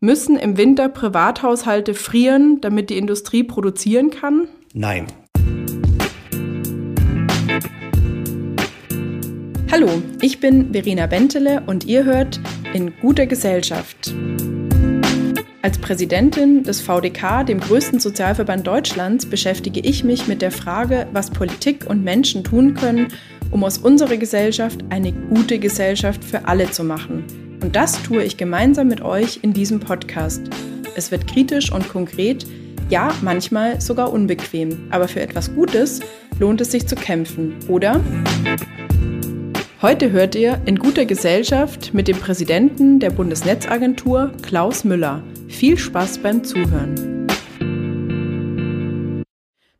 Müssen im Winter Privathaushalte frieren, damit die Industrie produzieren kann? Nein. Hallo, ich bin Verena Bentele und ihr hört in guter Gesellschaft. Als Präsidentin des VDK, dem größten Sozialverband Deutschlands, beschäftige ich mich mit der Frage, was Politik und Menschen tun können, um aus unserer Gesellschaft eine gute Gesellschaft für alle zu machen und das tue ich gemeinsam mit euch in diesem Podcast. Es wird kritisch und konkret, ja, manchmal sogar unbequem, aber für etwas Gutes lohnt es sich zu kämpfen, oder? Heute hört ihr in guter Gesellschaft mit dem Präsidenten der Bundesnetzagentur Klaus Müller. Viel Spaß beim Zuhören.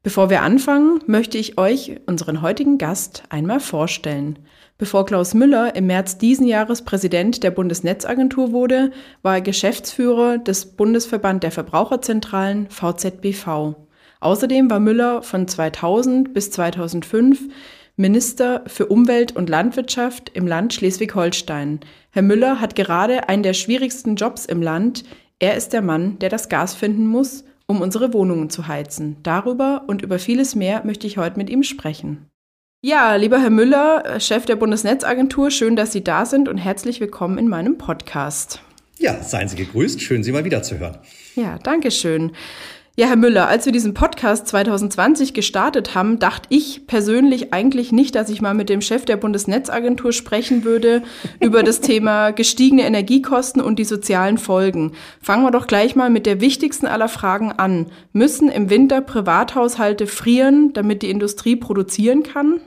Bevor wir anfangen, möchte ich euch unseren heutigen Gast einmal vorstellen. Bevor Klaus Müller im März diesen Jahres Präsident der Bundesnetzagentur wurde, war er Geschäftsführer des Bundesverband der Verbraucherzentralen VZBV. Außerdem war Müller von 2000 bis 2005 Minister für Umwelt und Landwirtschaft im Land Schleswig-Holstein. Herr Müller hat gerade einen der schwierigsten Jobs im Land. Er ist der Mann, der das Gas finden muss, um unsere Wohnungen zu heizen. Darüber und über vieles mehr möchte ich heute mit ihm sprechen. Ja, lieber Herr Müller, Chef der Bundesnetzagentur, schön, dass Sie da sind und herzlich willkommen in meinem Podcast. Ja, seien Sie gegrüßt. Schön, Sie mal wieder zu hören. Ja, danke schön. Ja, Herr Müller, als wir diesen Podcast 2020 gestartet haben, dachte ich persönlich eigentlich nicht, dass ich mal mit dem Chef der Bundesnetzagentur sprechen würde über das Thema gestiegene Energiekosten und die sozialen Folgen. Fangen wir doch gleich mal mit der wichtigsten aller Fragen an. Müssen im Winter Privathaushalte frieren, damit die Industrie produzieren kann?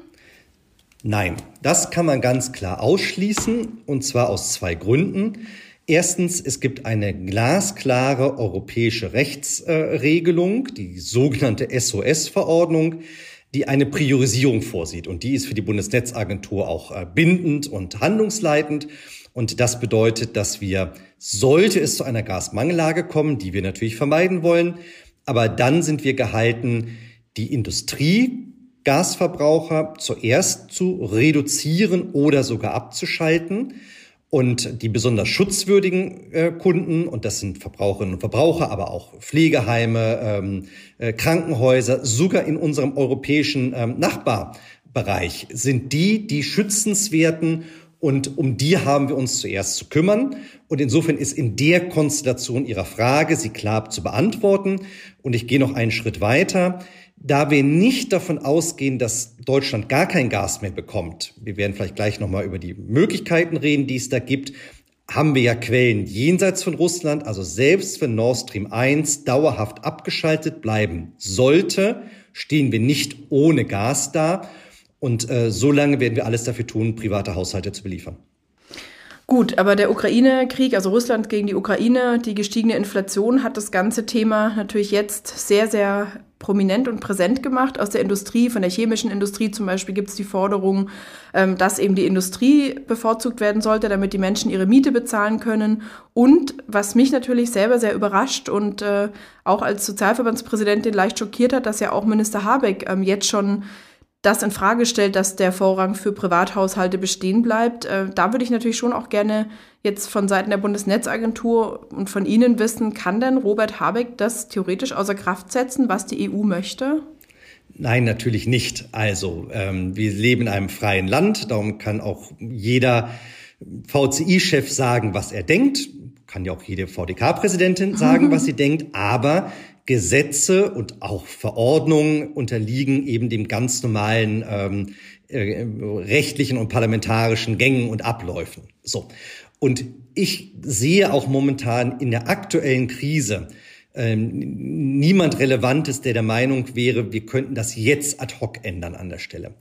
Nein, das kann man ganz klar ausschließen, und zwar aus zwei Gründen. Erstens, es gibt eine glasklare europäische Rechtsregelung, die sogenannte SOS-Verordnung, die eine Priorisierung vorsieht. Und die ist für die Bundesnetzagentur auch äh, bindend und handlungsleitend. Und das bedeutet, dass wir, sollte es zu einer Gasmangellage kommen, die wir natürlich vermeiden wollen, aber dann sind wir gehalten, die Industrie Gasverbraucher zuerst zu reduzieren oder sogar abzuschalten und die besonders schutzwürdigen äh, Kunden, und das sind Verbraucherinnen und Verbraucher, aber auch Pflegeheime, ähm, äh, Krankenhäuser, sogar in unserem europäischen ähm, Nachbarbereich, sind die, die schützenswerten und um die haben wir uns zuerst zu kümmern. Und insofern ist in der Konstellation Ihrer Frage sie klar zu beantworten. Und ich gehe noch einen Schritt weiter. Da wir nicht davon ausgehen, dass Deutschland gar kein Gas mehr bekommt, wir werden vielleicht gleich nochmal über die Möglichkeiten reden, die es da gibt, haben wir ja Quellen jenseits von Russland, also selbst wenn Nord Stream 1 dauerhaft abgeschaltet bleiben sollte, stehen wir nicht ohne Gas da. Und äh, so lange werden wir alles dafür tun, private Haushalte zu beliefern. Gut, aber der Ukraine-Krieg, also Russland gegen die Ukraine, die gestiegene Inflation hat das ganze Thema natürlich jetzt sehr, sehr prominent und präsent gemacht. Aus der Industrie, von der chemischen Industrie zum Beispiel, gibt es die Forderung, ähm, dass eben die Industrie bevorzugt werden sollte, damit die Menschen ihre Miete bezahlen können. Und was mich natürlich selber sehr überrascht und äh, auch als Sozialverbandspräsidentin leicht schockiert hat, dass ja auch Minister Habeck ähm, jetzt schon das in Frage stellt, dass der Vorrang für Privathaushalte bestehen bleibt. Äh, da würde ich natürlich schon auch gerne jetzt von Seiten der Bundesnetzagentur und von Ihnen wissen, kann denn Robert Habeck das theoretisch außer Kraft setzen, was die EU möchte? Nein, natürlich nicht. Also ähm, wir leben in einem freien Land, darum kann auch jeder VCI-Chef sagen, was er denkt, kann ja auch jede VDK-Präsidentin sagen, was sie denkt, aber Gesetze und auch Verordnungen unterliegen eben dem ganz normalen ähm, äh, rechtlichen und parlamentarischen Gängen und Abläufen. So. Und ich sehe auch momentan in der aktuellen Krise ähm, niemand Relevantes, der der Meinung wäre, wir könnten das jetzt ad hoc ändern an der Stelle.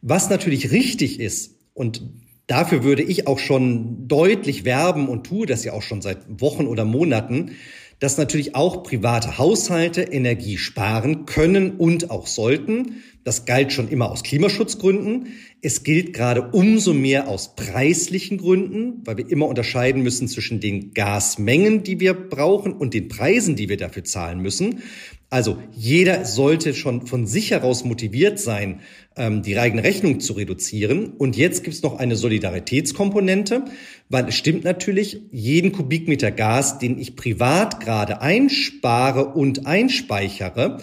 Was natürlich richtig ist, und dafür würde ich auch schon deutlich werben und tue das ja auch schon seit Wochen oder Monaten, dass natürlich auch private Haushalte Energie sparen können und auch sollten. Das galt schon immer aus Klimaschutzgründen. Es gilt gerade umso mehr aus preislichen Gründen, weil wir immer unterscheiden müssen zwischen den Gasmengen, die wir brauchen und den Preisen, die wir dafür zahlen müssen. Also jeder sollte schon von sich heraus motiviert sein, ähm, die eigene Rechnung zu reduzieren. Und jetzt gibt es noch eine Solidaritätskomponente, weil es stimmt natürlich, jeden Kubikmeter Gas, den ich privat gerade einspare und einspeichere,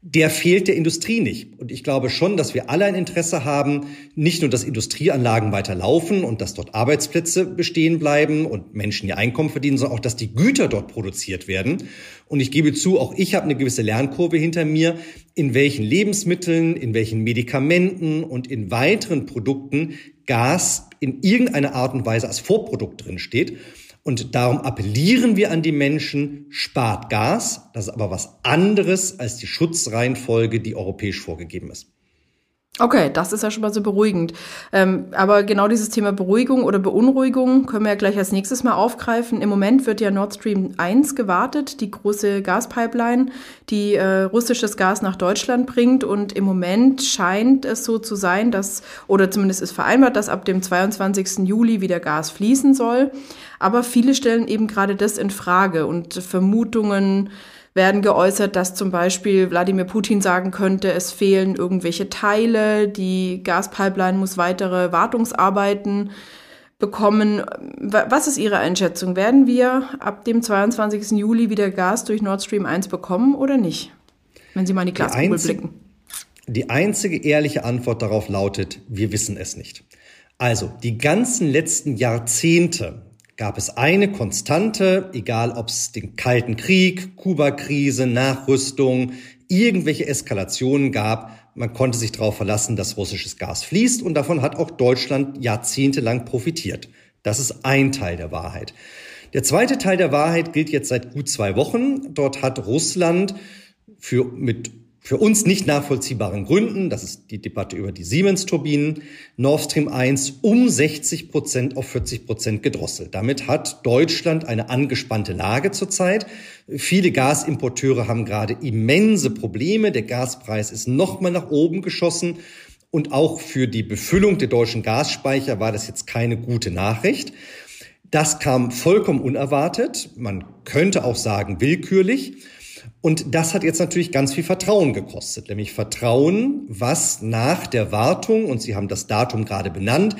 der fehlt der Industrie nicht. Und ich glaube schon, dass wir alle ein Interesse haben, nicht nur, dass Industrieanlagen weiterlaufen und dass dort Arbeitsplätze bestehen bleiben und Menschen ihr Einkommen verdienen, sondern auch, dass die Güter dort produziert werden. Und ich gebe zu, auch ich habe eine gewisse Lernkurve hinter mir, in welchen Lebensmitteln, in welchen Medikamenten und in weiteren Produkten Gas in irgendeiner Art und Weise als Vorprodukt drin steht. Und darum appellieren wir an die Menschen, spart Gas. Das ist aber was anderes als die Schutzreihenfolge, die europäisch vorgegeben ist. Okay, das ist ja schon mal so beruhigend. Ähm, aber genau dieses Thema Beruhigung oder Beunruhigung können wir ja gleich als nächstes mal aufgreifen. Im Moment wird ja Nord Stream 1 gewartet, die große Gaspipeline, die äh, russisches Gas nach Deutschland bringt. Und im Moment scheint es so zu sein, dass, oder zumindest ist vereinbart, dass ab dem 22. Juli wieder Gas fließen soll. Aber viele stellen eben gerade das in Frage und Vermutungen, werden geäußert, dass zum Beispiel Wladimir Putin sagen könnte, es fehlen irgendwelche Teile, die Gaspipeline muss weitere Wartungsarbeiten bekommen. Was ist Ihre Einschätzung? Werden wir ab dem 22. Juli wieder Gas durch Nord Stream 1 bekommen oder nicht? Wenn Sie mal in die Glaskugel blicken. Die einzige ehrliche Antwort darauf lautet, wir wissen es nicht. Also die ganzen letzten Jahrzehnte gab es eine Konstante, egal ob es den Kalten Krieg, Kuba-Krise, Nachrüstung, irgendwelche Eskalationen gab, man konnte sich darauf verlassen, dass russisches Gas fließt und davon hat auch Deutschland jahrzehntelang profitiert. Das ist ein Teil der Wahrheit. Der zweite Teil der Wahrheit gilt jetzt seit gut zwei Wochen. Dort hat Russland für mit für uns nicht nachvollziehbaren Gründen, das ist die Debatte über die Siemens-Turbinen, Nord Stream 1 um 60 Prozent auf 40 Prozent gedrosselt. Damit hat Deutschland eine angespannte Lage zurzeit. Viele Gasimporteure haben gerade immense Probleme. Der Gaspreis ist nochmal nach oben geschossen. Und auch für die Befüllung der deutschen Gasspeicher war das jetzt keine gute Nachricht. Das kam vollkommen unerwartet. Man könnte auch sagen willkürlich. Und das hat jetzt natürlich ganz viel Vertrauen gekostet, nämlich Vertrauen, was nach der Wartung, und Sie haben das Datum gerade benannt,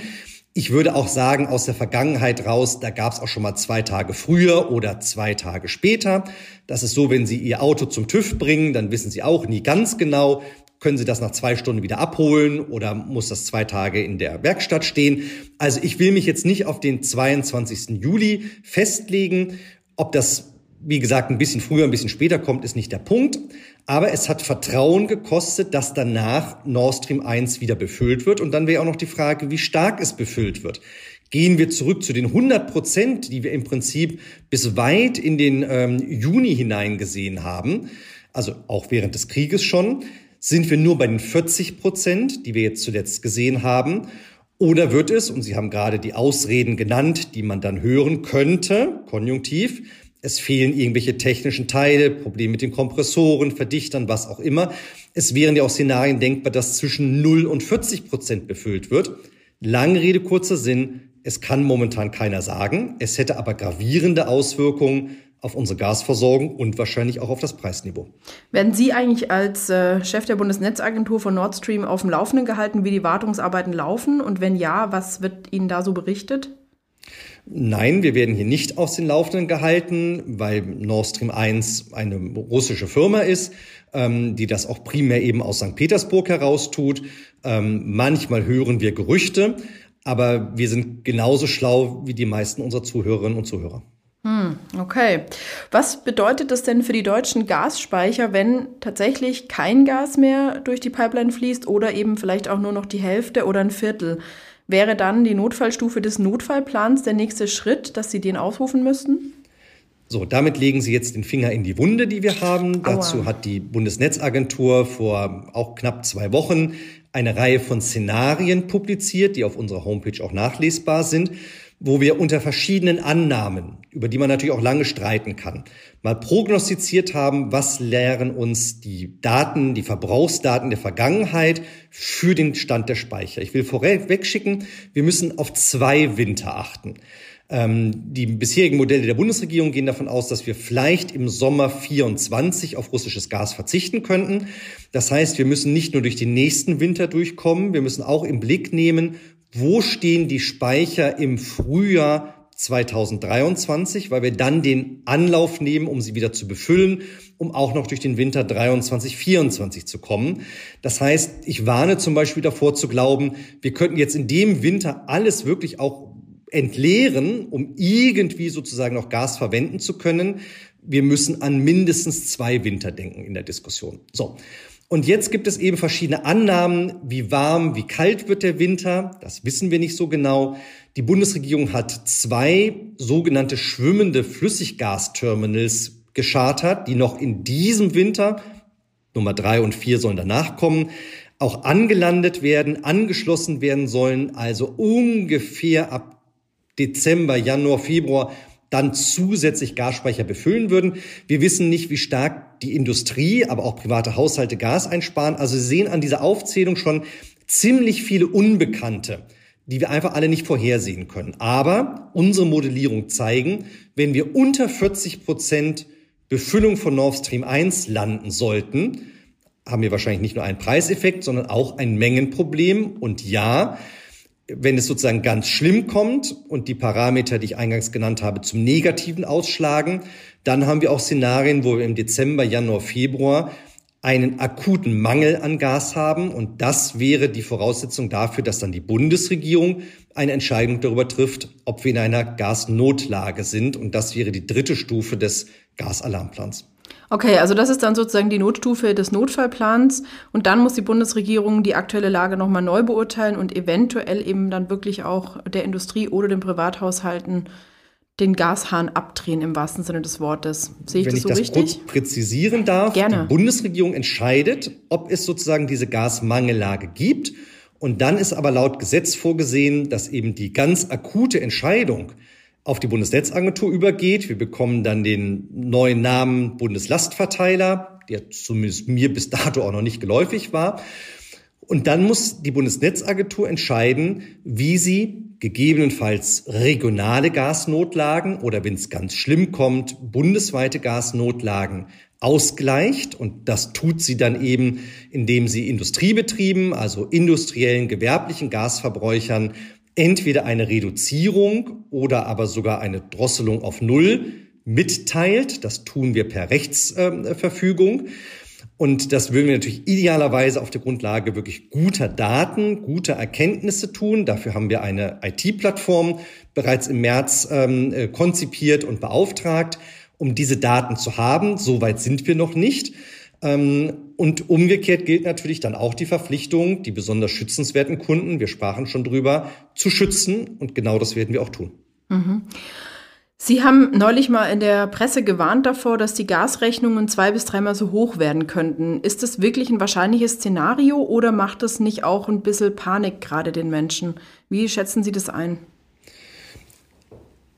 ich würde auch sagen, aus der Vergangenheit raus, da gab es auch schon mal zwei Tage früher oder zwei Tage später. Das ist so, wenn Sie Ihr Auto zum TÜV bringen, dann wissen Sie auch nie ganz genau, können Sie das nach zwei Stunden wieder abholen oder muss das zwei Tage in der Werkstatt stehen? Also ich will mich jetzt nicht auf den 22. Juli festlegen. Ob das wie gesagt, ein bisschen früher, ein bisschen später kommt, ist nicht der Punkt. Aber es hat Vertrauen gekostet, dass danach Nord Stream 1 wieder befüllt wird. Und dann wäre auch noch die Frage, wie stark es befüllt wird. Gehen wir zurück zu den 100 Prozent, die wir im Prinzip bis weit in den ähm, Juni hinein gesehen haben, also auch während des Krieges schon, sind wir nur bei den 40 Prozent, die wir jetzt zuletzt gesehen haben. Oder wird es, und Sie haben gerade die Ausreden genannt, die man dann hören könnte, konjunktiv, es fehlen irgendwelche technischen Teile, Probleme mit den Kompressoren, Verdichtern, was auch immer. Es wären ja auch Szenarien denkbar, dass zwischen 0 und 40 Prozent befüllt wird. Lange Rede, kurzer Sinn. Es kann momentan keiner sagen. Es hätte aber gravierende Auswirkungen auf unsere Gasversorgung und wahrscheinlich auch auf das Preisniveau. Werden Sie eigentlich als äh, Chef der Bundesnetzagentur von Nord Stream auf dem Laufenden gehalten, wie die Wartungsarbeiten laufen? Und wenn ja, was wird Ihnen da so berichtet? Nein, wir werden hier nicht aus den Laufenden gehalten, weil Nord Stream 1 eine russische Firma ist, ähm, die das auch primär eben aus St. Petersburg heraus tut. Ähm, manchmal hören wir Gerüchte, aber wir sind genauso schlau wie die meisten unserer Zuhörerinnen und Zuhörer. Hm, okay. Was bedeutet das denn für die deutschen Gasspeicher, wenn tatsächlich kein Gas mehr durch die Pipeline fließt oder eben vielleicht auch nur noch die Hälfte oder ein Viertel? Wäre dann die Notfallstufe des Notfallplans der nächste Schritt, dass Sie den ausrufen müssten? So, damit legen Sie jetzt den Finger in die Wunde, die wir haben. Aua. Dazu hat die Bundesnetzagentur vor auch knapp zwei Wochen eine Reihe von Szenarien publiziert, die auf unserer Homepage auch nachlesbar sind wo wir unter verschiedenen Annahmen, über die man natürlich auch lange streiten kann, mal prognostiziert haben, was lehren uns die Daten, die Verbrauchsdaten der Vergangenheit für den Stand der Speicher. Ich will vorweg schicken, wir müssen auf zwei Winter achten. Ähm, die bisherigen Modelle der Bundesregierung gehen davon aus, dass wir vielleicht im Sommer 24 auf russisches Gas verzichten könnten. Das heißt, wir müssen nicht nur durch den nächsten Winter durchkommen, wir müssen auch im Blick nehmen, wo stehen die Speicher im Frühjahr 2023, weil wir dann den Anlauf nehmen, um sie wieder zu befüllen, um auch noch durch den Winter 23, 24 zu kommen. Das heißt, ich warne zum Beispiel davor zu glauben, wir könnten jetzt in dem Winter alles wirklich auch entleeren, um irgendwie sozusagen noch Gas verwenden zu können. Wir müssen an mindestens zwei Winter denken in der Diskussion. So. Und jetzt gibt es eben verschiedene Annahmen, wie warm, wie kalt wird der Winter. Das wissen wir nicht so genau. Die Bundesregierung hat zwei sogenannte schwimmende Flüssiggasterminals geschartert, die noch in diesem Winter, Nummer drei und vier sollen danach kommen, auch angelandet werden, angeschlossen werden sollen, also ungefähr ab Dezember, Januar, Februar dann zusätzlich Gasspeicher befüllen würden. Wir wissen nicht, wie stark die Industrie, aber auch private Haushalte Gas einsparen. Also Sie sehen an dieser Aufzählung schon ziemlich viele Unbekannte die wir einfach alle nicht vorhersehen können. Aber unsere Modellierung zeigen, wenn wir unter 40 Prozent Befüllung von Nord Stream 1 landen sollten, haben wir wahrscheinlich nicht nur einen Preiseffekt, sondern auch ein Mengenproblem. Und ja, wenn es sozusagen ganz schlimm kommt und die Parameter, die ich eingangs genannt habe, zum Negativen ausschlagen, dann haben wir auch Szenarien, wo wir im Dezember, Januar, Februar einen akuten Mangel an Gas haben. Und das wäre die Voraussetzung dafür, dass dann die Bundesregierung eine Entscheidung darüber trifft, ob wir in einer Gasnotlage sind. Und das wäre die dritte Stufe des Gasalarmplans. Okay, also das ist dann sozusagen die Notstufe des Notfallplans und dann muss die Bundesregierung die aktuelle Lage nochmal neu beurteilen und eventuell eben dann wirklich auch der Industrie oder den Privathaushalten den Gashahn abdrehen im wahrsten Sinne des Wortes. Sehe ich Wenn das so ich das richtig? kurz präzisieren darf, Gerne. die Bundesregierung entscheidet, ob es sozusagen diese Gasmangellage gibt. Und dann ist aber laut Gesetz vorgesehen, dass eben die ganz akute Entscheidung auf die Bundesnetzagentur übergeht. Wir bekommen dann den neuen Namen Bundeslastverteiler, der zumindest mir bis dato auch noch nicht geläufig war. Und dann muss die Bundesnetzagentur entscheiden, wie sie gegebenenfalls regionale Gasnotlagen oder wenn es ganz schlimm kommt, bundesweite Gasnotlagen ausgleicht. Und das tut sie dann eben, indem sie Industriebetrieben, also industriellen, gewerblichen Gasverbräuchern entweder eine Reduzierung oder aber sogar eine Drosselung auf Null mitteilt. Das tun wir per Rechtsverfügung. Und das würden wir natürlich idealerweise auf der Grundlage wirklich guter Daten, guter Erkenntnisse tun. Dafür haben wir eine IT-Plattform bereits im März ähm, äh, konzipiert und beauftragt, um diese Daten zu haben. Soweit sind wir noch nicht. Ähm, und umgekehrt gilt natürlich dann auch die Verpflichtung, die besonders schützenswerten Kunden, wir sprachen schon drüber, zu schützen. Und genau das werden wir auch tun. Mhm. Sie haben neulich mal in der Presse gewarnt davor, dass die Gasrechnungen zwei bis dreimal so hoch werden könnten. Ist das wirklich ein wahrscheinliches Szenario oder macht das nicht auch ein bisschen Panik gerade den Menschen? Wie schätzen Sie das ein?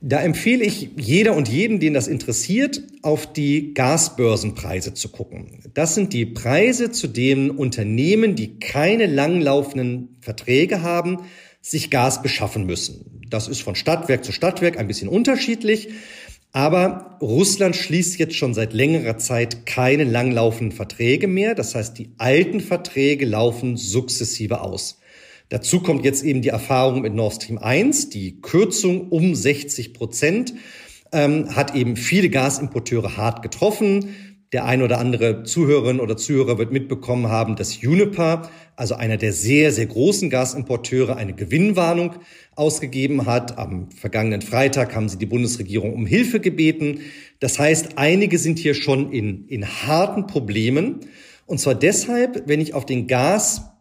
Da empfehle ich jeder und jeden, den das interessiert, auf die Gasbörsenpreise zu gucken. Das sind die Preise, zu denen Unternehmen, die keine langlaufenden Verträge haben, sich Gas beschaffen müssen. Das ist von Stadtwerk zu Stadtwerk ein bisschen unterschiedlich. Aber Russland schließt jetzt schon seit längerer Zeit keine langlaufenden Verträge mehr. Das heißt, die alten Verträge laufen sukzessive aus. Dazu kommt jetzt eben die Erfahrung mit Nord Stream 1. Die Kürzung um 60 Prozent ähm, hat eben viele Gasimporteure hart getroffen. Der ein oder andere Zuhörerin oder Zuhörer wird mitbekommen haben, dass Uniper, also einer der sehr, sehr großen Gasimporteure, eine Gewinnwarnung ausgegeben hat. Am vergangenen Freitag haben sie die Bundesregierung um Hilfe gebeten. Das heißt, einige sind hier schon in, in harten Problemen. Und zwar deshalb, wenn ich auf den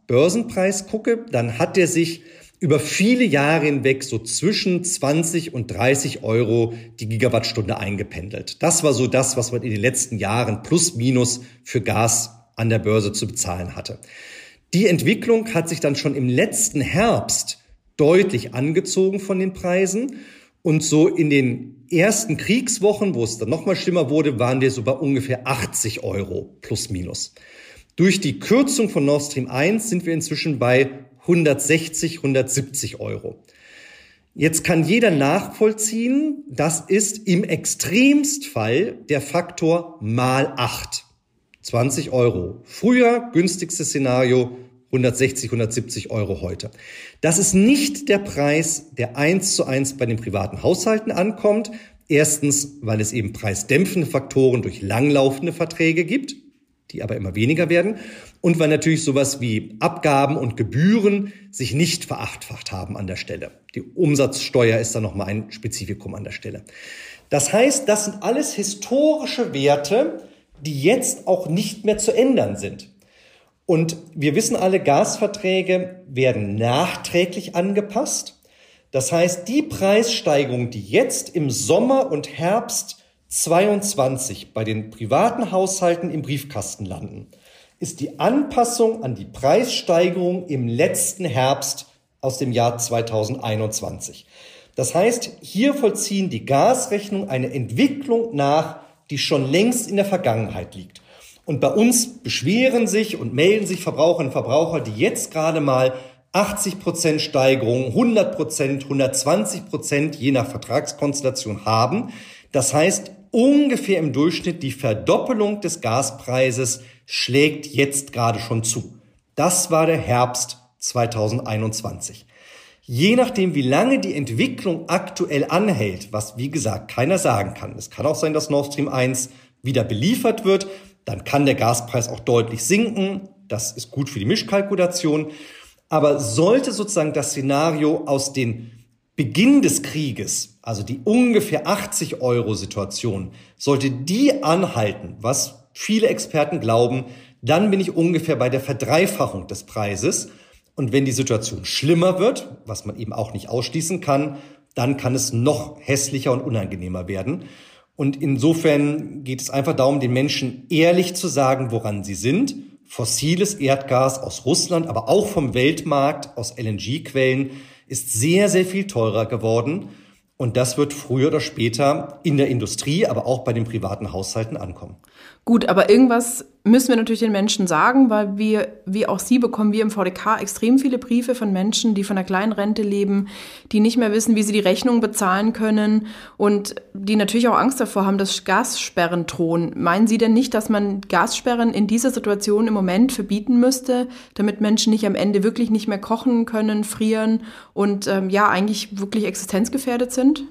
Gasbörsenpreis gucke, dann hat der sich über viele Jahre hinweg so zwischen 20 und 30 Euro die Gigawattstunde eingependelt. Das war so das, was man in den letzten Jahren plus minus für Gas an der Börse zu bezahlen hatte. Die Entwicklung hat sich dann schon im letzten Herbst deutlich angezogen von den Preisen. Und so in den ersten Kriegswochen, wo es dann nochmal schlimmer wurde, waren wir so bei ungefähr 80 Euro plus minus. Durch die Kürzung von Nord Stream 1 sind wir inzwischen bei 160, 170 Euro. Jetzt kann jeder nachvollziehen, das ist im Extremstfall der Faktor mal acht. 20 Euro. Früher günstigstes Szenario 160, 170 Euro heute. Das ist nicht der Preis, der eins zu eins bei den privaten Haushalten ankommt. Erstens, weil es eben preisdämpfende Faktoren durch langlaufende Verträge gibt, die aber immer weniger werden. Und weil natürlich sowas wie Abgaben und Gebühren sich nicht verachtfacht haben an der Stelle. Die Umsatzsteuer ist da nochmal ein Spezifikum an der Stelle. Das heißt, das sind alles historische Werte, die jetzt auch nicht mehr zu ändern sind. Und wir wissen alle, Gasverträge werden nachträglich angepasst. Das heißt, die Preissteigerung, die jetzt im Sommer und Herbst 22 bei den privaten Haushalten im Briefkasten landen, ist die Anpassung an die Preissteigerung im letzten Herbst aus dem Jahr 2021. Das heißt, hier vollziehen die Gasrechnung eine Entwicklung nach, die schon längst in der Vergangenheit liegt. Und bei uns beschweren sich und melden sich Verbraucherinnen und Verbraucher, die jetzt gerade mal 80 Prozent Steigerung, 100 Prozent, 120 Prozent je nach Vertragskonstellation haben. Das heißt, ungefähr im Durchschnitt die Verdoppelung des Gaspreises schlägt jetzt gerade schon zu. Das war der Herbst 2021. Je nachdem, wie lange die Entwicklung aktuell anhält, was wie gesagt keiner sagen kann. Es kann auch sein, dass Nord Stream 1 wieder beliefert wird dann kann der Gaspreis auch deutlich sinken. Das ist gut für die Mischkalkulation. Aber sollte sozusagen das Szenario aus den Beginn des Krieges, also die ungefähr 80 Euro Situation, sollte die anhalten, was viele Experten glauben, dann bin ich ungefähr bei der Verdreifachung des Preises. Und wenn die Situation schlimmer wird, was man eben auch nicht ausschließen kann, dann kann es noch hässlicher und unangenehmer werden. Und insofern geht es einfach darum, den Menschen ehrlich zu sagen, woran sie sind. Fossiles Erdgas aus Russland, aber auch vom Weltmarkt, aus LNG-Quellen, ist sehr, sehr viel teurer geworden. Und das wird früher oder später in der Industrie, aber auch bei den privaten Haushalten ankommen. Gut, aber irgendwas müssen wir natürlich den Menschen sagen, weil wir, wie auch Sie, bekommen wir im VDK extrem viele Briefe von Menschen, die von einer kleinen Rente leben, die nicht mehr wissen, wie sie die Rechnung bezahlen können und die natürlich auch Angst davor haben, dass Gassperren drohen. Meinen Sie denn nicht, dass man Gassperren in dieser Situation im Moment verbieten müsste, damit Menschen nicht am Ende wirklich nicht mehr kochen können, frieren und ähm, ja, eigentlich wirklich existenzgefährdet sind?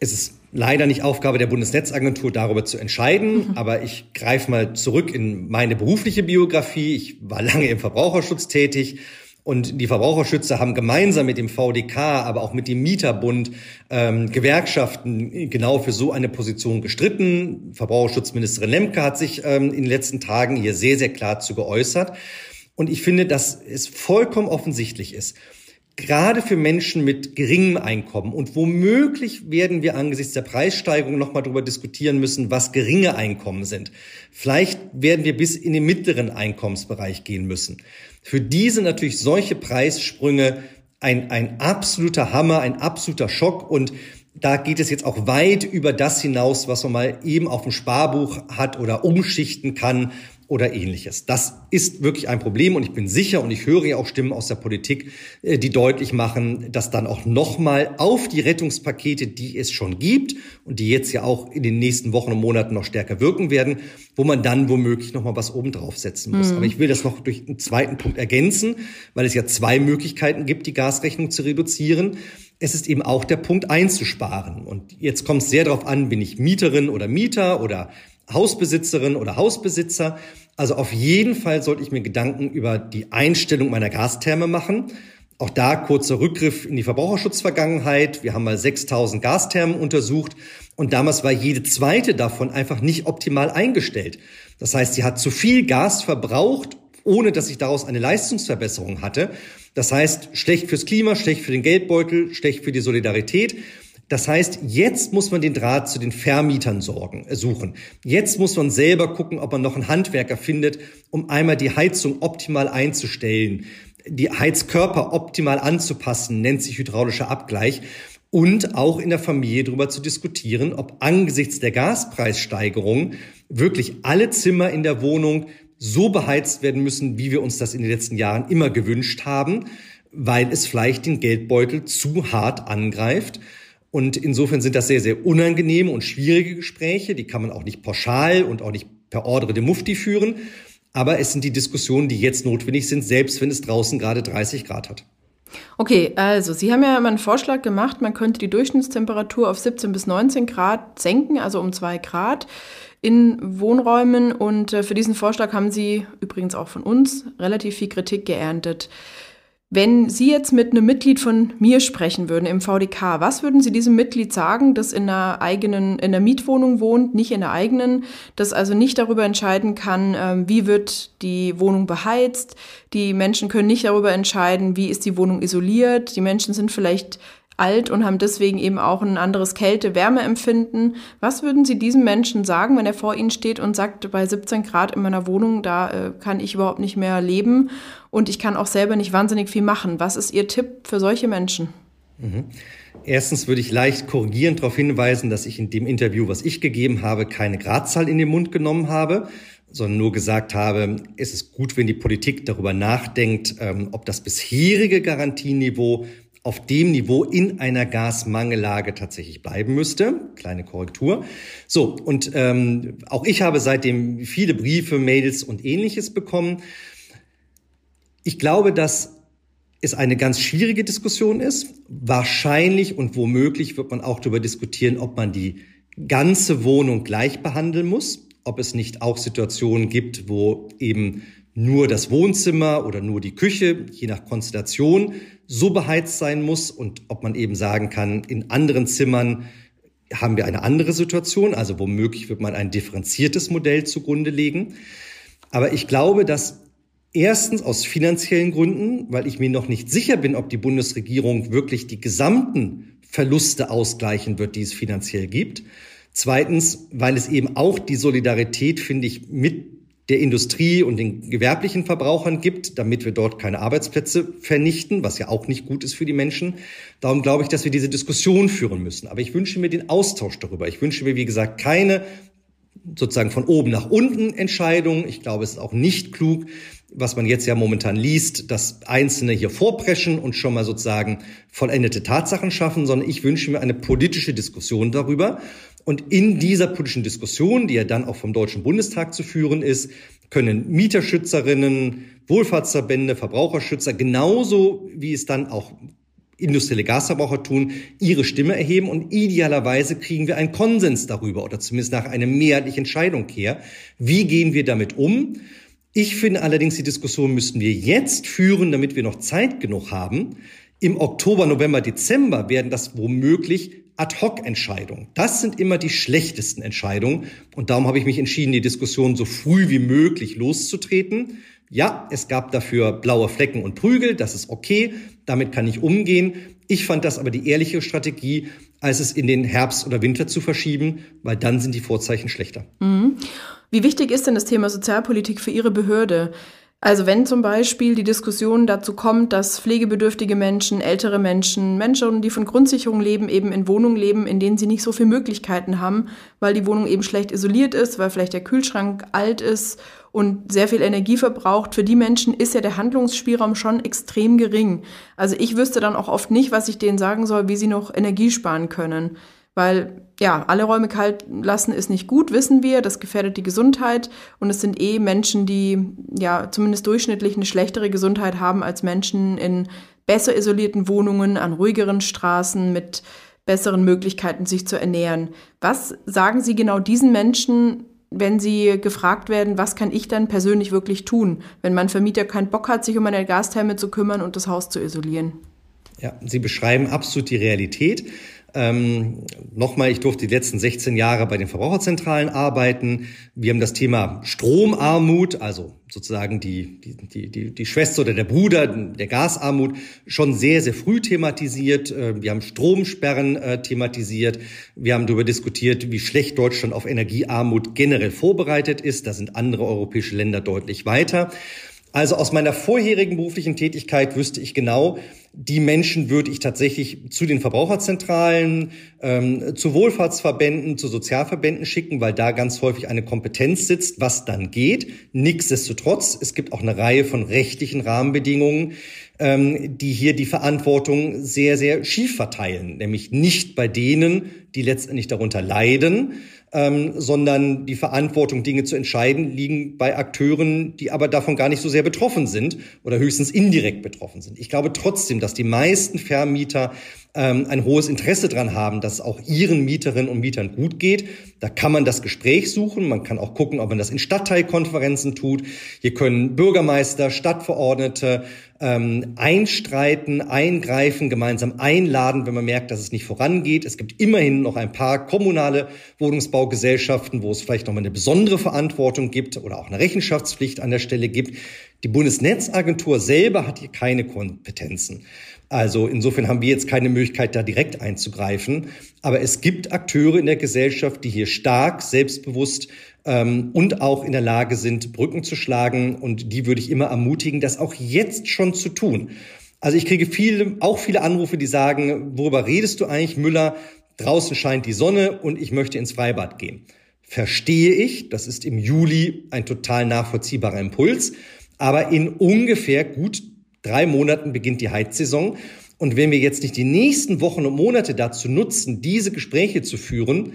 Es ist leider nicht Aufgabe der Bundesnetzagentur, darüber zu entscheiden. Mhm. Aber ich greife mal zurück in meine berufliche Biografie. Ich war lange im Verbraucherschutz tätig. Und die Verbraucherschützer haben gemeinsam mit dem VDK, aber auch mit dem Mieterbund, ähm, Gewerkschaften genau für so eine Position gestritten. Verbraucherschutzministerin Lemke hat sich ähm, in den letzten Tagen hier sehr, sehr klar zu geäußert. Und ich finde, dass es vollkommen offensichtlich ist, gerade für Menschen mit geringem Einkommen. Und womöglich werden wir angesichts der Preissteigerung nochmal darüber diskutieren müssen, was geringe Einkommen sind. Vielleicht werden wir bis in den mittleren Einkommensbereich gehen müssen. Für diese natürlich solche Preissprünge ein, ein absoluter Hammer, ein absoluter Schock und da geht es jetzt auch weit über das hinaus, was man mal eben auf dem Sparbuch hat oder umschichten kann oder ähnliches. Das ist wirklich ein Problem und ich bin sicher und ich höre ja auch Stimmen aus der Politik, äh, die deutlich machen, dass dann auch nochmal auf die Rettungspakete, die es schon gibt und die jetzt ja auch in den nächsten Wochen und Monaten noch stärker wirken werden, wo man dann womöglich nochmal was oben draufsetzen muss. Mhm. Aber ich will das noch durch einen zweiten Punkt ergänzen, weil es ja zwei Möglichkeiten gibt, die Gasrechnung zu reduzieren. Es ist eben auch der Punkt einzusparen. Und jetzt kommt es sehr darauf an, bin ich Mieterin oder Mieter oder Hausbesitzerin oder Hausbesitzer. Also auf jeden Fall sollte ich mir Gedanken über die Einstellung meiner Gastherme machen. Auch da kurzer Rückgriff in die Verbraucherschutzvergangenheit. Wir haben mal 6000 Gasthermen untersucht und damals war jede zweite davon einfach nicht optimal eingestellt. Das heißt, sie hat zu viel Gas verbraucht, ohne dass ich daraus eine Leistungsverbesserung hatte. Das heißt, schlecht fürs Klima, schlecht für den Geldbeutel, schlecht für die Solidarität. Das heißt, jetzt muss man den Draht zu den Vermietern sorgen, äh, suchen. Jetzt muss man selber gucken, ob man noch einen Handwerker findet, um einmal die Heizung optimal einzustellen, die Heizkörper optimal anzupassen, nennt sich hydraulischer Abgleich. Und auch in der Familie darüber zu diskutieren, ob angesichts der Gaspreissteigerung wirklich alle Zimmer in der Wohnung so beheizt werden müssen, wie wir uns das in den letzten Jahren immer gewünscht haben weil es vielleicht den Geldbeutel zu hart angreift. Und insofern sind das sehr, sehr unangenehme und schwierige Gespräche. Die kann man auch nicht pauschal und auch nicht per Ordre de Mufti führen. Aber es sind die Diskussionen, die jetzt notwendig sind, selbst wenn es draußen gerade 30 Grad hat. Okay, also Sie haben ja mal einen Vorschlag gemacht, man könnte die Durchschnittstemperatur auf 17 bis 19 Grad senken, also um zwei Grad in Wohnräumen. Und äh, für diesen Vorschlag haben Sie übrigens auch von uns relativ viel Kritik geerntet. Wenn Sie jetzt mit einem Mitglied von mir sprechen würden im VDK, was würden Sie diesem Mitglied sagen, das in einer eigenen, in der Mietwohnung wohnt, nicht in der eigenen, das also nicht darüber entscheiden kann, ähm, wie wird die Wohnung beheizt? Die Menschen können nicht darüber entscheiden, wie ist die Wohnung isoliert. Die Menschen sind vielleicht alt und haben deswegen eben auch ein anderes Kälte-Wärmeempfinden. Was würden Sie diesem Menschen sagen, wenn er vor Ihnen steht und sagt, bei 17 Grad in meiner Wohnung, da äh, kann ich überhaupt nicht mehr leben und ich kann auch selber nicht wahnsinnig viel machen? Was ist Ihr Tipp für solche Menschen? Mhm. Erstens würde ich leicht korrigierend darauf hinweisen, dass ich in dem Interview, was ich gegeben habe, keine Gradzahl in den Mund genommen habe, sondern nur gesagt habe, es ist gut, wenn die Politik darüber nachdenkt, ähm, ob das bisherige Garantieniveau auf dem Niveau in einer Gasmangellage tatsächlich bleiben müsste. Kleine Korrektur. So, und ähm, auch ich habe seitdem viele Briefe, Mails und ähnliches bekommen. Ich glaube, dass es eine ganz schwierige Diskussion ist. Wahrscheinlich und womöglich wird man auch darüber diskutieren, ob man die ganze Wohnung gleich behandeln muss, ob es nicht auch Situationen gibt, wo eben nur das Wohnzimmer oder nur die Küche, je nach Konstellation, so beheizt sein muss und ob man eben sagen kann, in anderen Zimmern haben wir eine andere Situation, also womöglich wird man ein differenziertes Modell zugrunde legen. Aber ich glaube, dass erstens aus finanziellen Gründen, weil ich mir noch nicht sicher bin, ob die Bundesregierung wirklich die gesamten Verluste ausgleichen wird, die es finanziell gibt. Zweitens, weil es eben auch die Solidarität, finde ich, mit der Industrie und den gewerblichen Verbrauchern gibt, damit wir dort keine Arbeitsplätze vernichten, was ja auch nicht gut ist für die Menschen. Darum glaube ich, dass wir diese Diskussion führen müssen. Aber ich wünsche mir den Austausch darüber. Ich wünsche mir, wie gesagt, keine sozusagen von oben nach unten Entscheidung. Ich glaube, es ist auch nicht klug, was man jetzt ja momentan liest, dass Einzelne hier vorpreschen und schon mal sozusagen vollendete Tatsachen schaffen, sondern ich wünsche mir eine politische Diskussion darüber. Und in dieser politischen Diskussion, die ja dann auch vom Deutschen Bundestag zu führen ist, können Mieterschützerinnen, Wohlfahrtsverbände, Verbraucherschützer genauso wie es dann auch industrielle Gasverbraucher tun, ihre Stimme erheben und idealerweise kriegen wir einen Konsens darüber oder zumindest nach einer mehrheitlichen Entscheidung her. Wie gehen wir damit um? Ich finde allerdings, die Diskussion müssten wir jetzt führen, damit wir noch Zeit genug haben. Im Oktober, November, Dezember werden das womöglich Ad-hoc-Entscheidungen. Das sind immer die schlechtesten Entscheidungen. Und darum habe ich mich entschieden, die Diskussion so früh wie möglich loszutreten. Ja, es gab dafür blaue Flecken und Prügel. Das ist okay. Damit kann ich umgehen. Ich fand das aber die ehrliche Strategie, als es in den Herbst oder Winter zu verschieben, weil dann sind die Vorzeichen schlechter. Mhm. Wie wichtig ist denn das Thema Sozialpolitik für Ihre Behörde? Also wenn zum Beispiel die Diskussion dazu kommt, dass pflegebedürftige Menschen, ältere Menschen, Menschen, die von Grundsicherung leben, eben in Wohnungen leben, in denen sie nicht so viele Möglichkeiten haben, weil die Wohnung eben schlecht isoliert ist, weil vielleicht der Kühlschrank alt ist und sehr viel Energie verbraucht, für die Menschen ist ja der Handlungsspielraum schon extrem gering. Also ich wüsste dann auch oft nicht, was ich denen sagen soll, wie sie noch Energie sparen können. Weil ja, alle Räume kalt lassen ist nicht gut, wissen wir. Das gefährdet die Gesundheit. Und es sind eh Menschen, die ja zumindest durchschnittlich eine schlechtere Gesundheit haben als Menschen in besser isolierten Wohnungen, an ruhigeren Straßen mit besseren Möglichkeiten, sich zu ernähren. Was sagen Sie genau diesen Menschen, wenn sie gefragt werden, was kann ich dann persönlich wirklich tun, wenn mein Vermieter keinen Bock hat, sich um meine Gastherme zu kümmern und das Haus zu isolieren? Ja, Sie beschreiben absolut die Realität. Ähm, Nochmal, ich durfte die letzten 16 Jahre bei den Verbraucherzentralen arbeiten. Wir haben das Thema Stromarmut, also sozusagen die, die, die, die Schwester oder der Bruder der Gasarmut, schon sehr, sehr früh thematisiert. Äh, wir haben Stromsperren äh, thematisiert. Wir haben darüber diskutiert, wie schlecht Deutschland auf Energiearmut generell vorbereitet ist. Da sind andere europäische Länder deutlich weiter. Also aus meiner vorherigen beruflichen Tätigkeit wüsste ich genau, die Menschen würde ich tatsächlich zu den Verbraucherzentralen, ähm, zu Wohlfahrtsverbänden, zu Sozialverbänden schicken, weil da ganz häufig eine Kompetenz sitzt, was dann geht. Nichtsdestotrotz, es gibt auch eine Reihe von rechtlichen Rahmenbedingungen, ähm, die hier die Verantwortung sehr, sehr schief verteilen, nämlich nicht bei denen, die letztendlich darunter leiden, ähm, sondern die Verantwortung, Dinge zu entscheiden, liegen bei Akteuren, die aber davon gar nicht so sehr betroffen sind oder höchstens indirekt betroffen sind. Ich glaube trotzdem, dass die meisten Vermieter ähm, ein hohes Interesse daran haben, dass es auch ihren Mieterinnen und Mietern gut geht. Da kann man das Gespräch suchen. Man kann auch gucken, ob man das in Stadtteilkonferenzen tut. Hier können Bürgermeister, Stadtverordnete ähm, einstreiten, eingreifen, gemeinsam einladen, wenn man merkt, dass es nicht vorangeht. Es gibt immerhin noch ein paar kommunale Wohnungsbaugesellschaften, wo es vielleicht noch mal eine besondere Verantwortung gibt oder auch eine Rechenschaftspflicht an der Stelle gibt. Die Bundesnetzagentur selber hat hier keine Kompetenzen. Also insofern haben wir jetzt keine Möglichkeit, da direkt einzugreifen. Aber es gibt Akteure in der Gesellschaft, die hier stark, selbstbewusst ähm, und auch in der Lage sind, Brücken zu schlagen. Und die würde ich immer ermutigen, das auch jetzt schon zu tun. Also ich kriege viele, auch viele Anrufe, die sagen, worüber redest du eigentlich, Müller? Draußen scheint die Sonne und ich möchte ins Freibad gehen. Verstehe ich, das ist im Juli ein total nachvollziehbarer Impuls. Aber in ungefähr gut drei Monaten beginnt die Heizsaison. Und wenn wir jetzt nicht die nächsten Wochen und Monate dazu nutzen, diese Gespräche zu führen,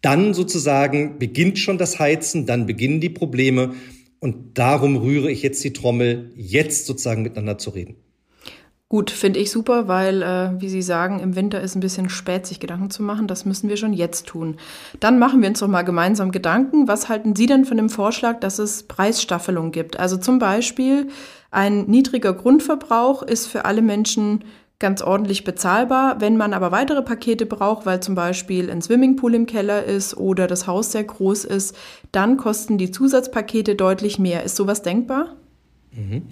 dann sozusagen beginnt schon das Heizen, dann beginnen die Probleme. Und darum rühre ich jetzt die Trommel, jetzt sozusagen miteinander zu reden. Gut, finde ich super, weil, äh, wie Sie sagen, im Winter ist ein bisschen spät, sich Gedanken zu machen. Das müssen wir schon jetzt tun. Dann machen wir uns doch mal gemeinsam Gedanken. Was halten Sie denn von dem Vorschlag, dass es Preisstaffelung gibt? Also zum Beispiel ein niedriger Grundverbrauch ist für alle Menschen ganz ordentlich bezahlbar. Wenn man aber weitere Pakete braucht, weil zum Beispiel ein Swimmingpool im Keller ist oder das Haus sehr groß ist, dann kosten die Zusatzpakete deutlich mehr. Ist sowas denkbar? Mhm.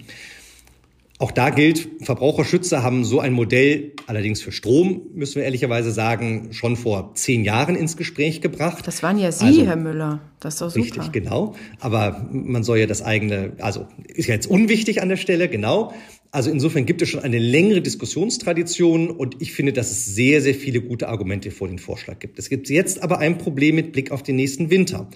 Auch da gilt, Verbraucherschützer haben so ein Modell, allerdings für Strom, müssen wir ehrlicherweise sagen, schon vor zehn Jahren ins Gespräch gebracht. Das waren ja Sie, also, Herr Müller. Das ist doch super. Richtig, genau. Aber man soll ja das eigene, also ist ja jetzt unwichtig an der Stelle, genau. Also insofern gibt es schon eine längere Diskussionstradition und ich finde, dass es sehr, sehr viele gute Argumente vor den Vorschlag gibt. Es gibt jetzt aber ein Problem mit Blick auf den nächsten Winter.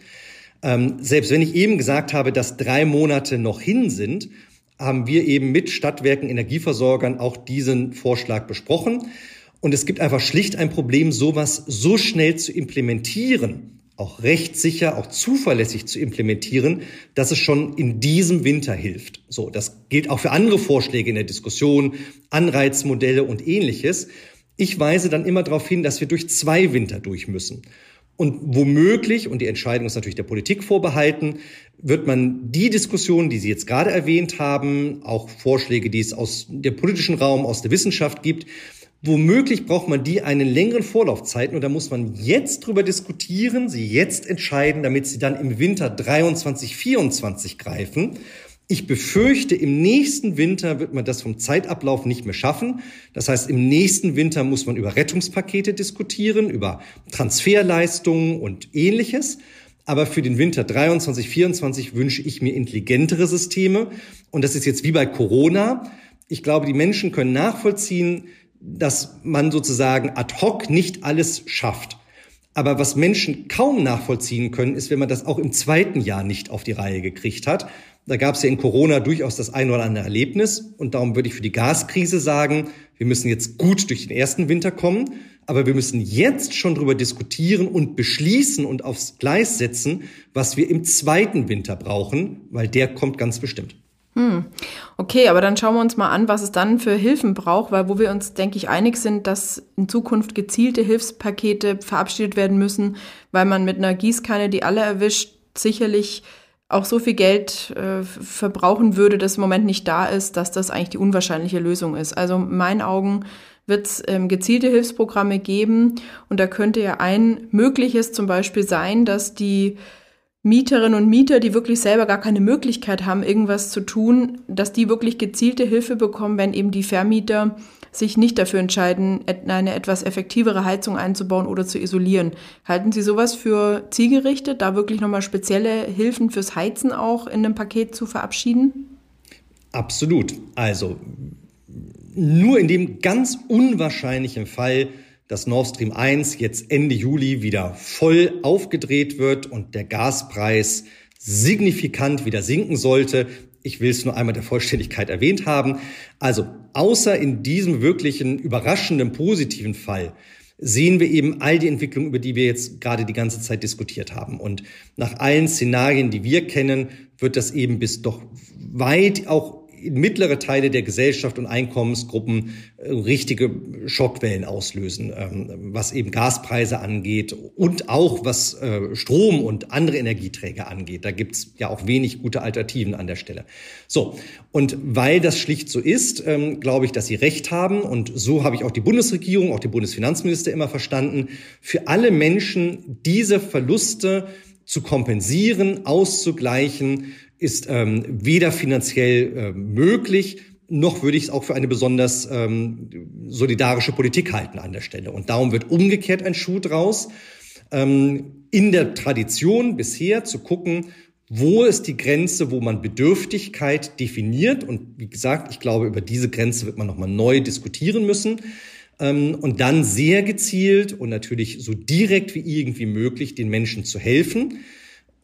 Ähm, selbst wenn ich eben gesagt habe, dass drei Monate noch hin sind, haben wir eben mit Stadtwerken, Energieversorgern auch diesen Vorschlag besprochen. Und es gibt einfach schlicht ein Problem, sowas so schnell zu implementieren, auch rechtssicher, auch zuverlässig zu implementieren, dass es schon in diesem Winter hilft. So, das gilt auch für andere Vorschläge in der Diskussion, Anreizmodelle und ähnliches. Ich weise dann immer darauf hin, dass wir durch zwei Winter durch müssen. Und womöglich, und die Entscheidung ist natürlich der Politik vorbehalten, wird man die Diskussion, die Sie jetzt gerade erwähnt haben, auch Vorschläge, die es aus dem politischen Raum, aus der Wissenschaft gibt, womöglich braucht man die einen längeren Vorlaufzeiten und da muss man jetzt drüber diskutieren, sie jetzt entscheiden, damit sie dann im Winter 23, 24 greifen. Ich befürchte, im nächsten Winter wird man das vom Zeitablauf nicht mehr schaffen. Das heißt, im nächsten Winter muss man über Rettungspakete diskutieren, über Transferleistungen und ähnliches. Aber für den Winter 23, 24 wünsche ich mir intelligentere Systeme. Und das ist jetzt wie bei Corona. Ich glaube, die Menschen können nachvollziehen, dass man sozusagen ad hoc nicht alles schafft. Aber was Menschen kaum nachvollziehen können, ist, wenn man das auch im zweiten Jahr nicht auf die Reihe gekriegt hat. Da gab es ja in Corona durchaus das ein oder andere Erlebnis. Und darum würde ich für die Gaskrise sagen, wir müssen jetzt gut durch den ersten Winter kommen. Aber wir müssen jetzt schon darüber diskutieren und beschließen und aufs Gleis setzen, was wir im zweiten Winter brauchen, weil der kommt ganz bestimmt. Hm. Okay, aber dann schauen wir uns mal an, was es dann für Hilfen braucht, weil wo wir uns, denke ich, einig sind, dass in Zukunft gezielte Hilfspakete verabschiedet werden müssen, weil man mit einer Gießkanne, die alle erwischt, sicherlich auch so viel Geld äh, verbrauchen würde, das im Moment nicht da ist, dass das eigentlich die unwahrscheinliche Lösung ist. Also in meinen Augen wird es ähm, gezielte Hilfsprogramme geben. Und da könnte ja ein mögliches zum Beispiel sein, dass die Mieterinnen und Mieter, die wirklich selber gar keine Möglichkeit haben, irgendwas zu tun, dass die wirklich gezielte Hilfe bekommen, wenn eben die Vermieter sich nicht dafür entscheiden, eine etwas effektivere Heizung einzubauen oder zu isolieren. Halten Sie sowas für zielgerichtet, da wirklich nochmal spezielle Hilfen fürs Heizen auch in einem Paket zu verabschieden? Absolut. Also nur in dem ganz unwahrscheinlichen Fall, dass Nord Stream 1 jetzt Ende Juli wieder voll aufgedreht wird und der Gaspreis signifikant wieder sinken sollte. Ich will es nur einmal der Vollständigkeit erwähnt haben. Also außer in diesem wirklichen überraschenden positiven Fall sehen wir eben all die Entwicklungen, über die wir jetzt gerade die ganze Zeit diskutiert haben. Und nach allen Szenarien, die wir kennen, wird das eben bis doch weit auch mittlere Teile der Gesellschaft und Einkommensgruppen äh, richtige Schockwellen auslösen, ähm, was eben Gaspreise angeht und auch was äh, Strom und andere Energieträger angeht. Da gibt's ja auch wenig gute Alternativen an der Stelle. So, und weil das schlicht so ist, ähm, glaube ich, dass Sie recht haben. Und so habe ich auch die Bundesregierung, auch die Bundesfinanzminister immer verstanden, für alle Menschen diese Verluste zu kompensieren, auszugleichen ist ähm, weder finanziell äh, möglich, noch würde ich es auch für eine besonders ähm, solidarische Politik halten an der Stelle. Und darum wird umgekehrt ein Schuh draus. Ähm, in der Tradition bisher zu gucken, wo ist die Grenze, wo man Bedürftigkeit definiert. Und wie gesagt, ich glaube, über diese Grenze wird man nochmal neu diskutieren müssen. Ähm, und dann sehr gezielt und natürlich so direkt wie irgendwie möglich den Menschen zu helfen.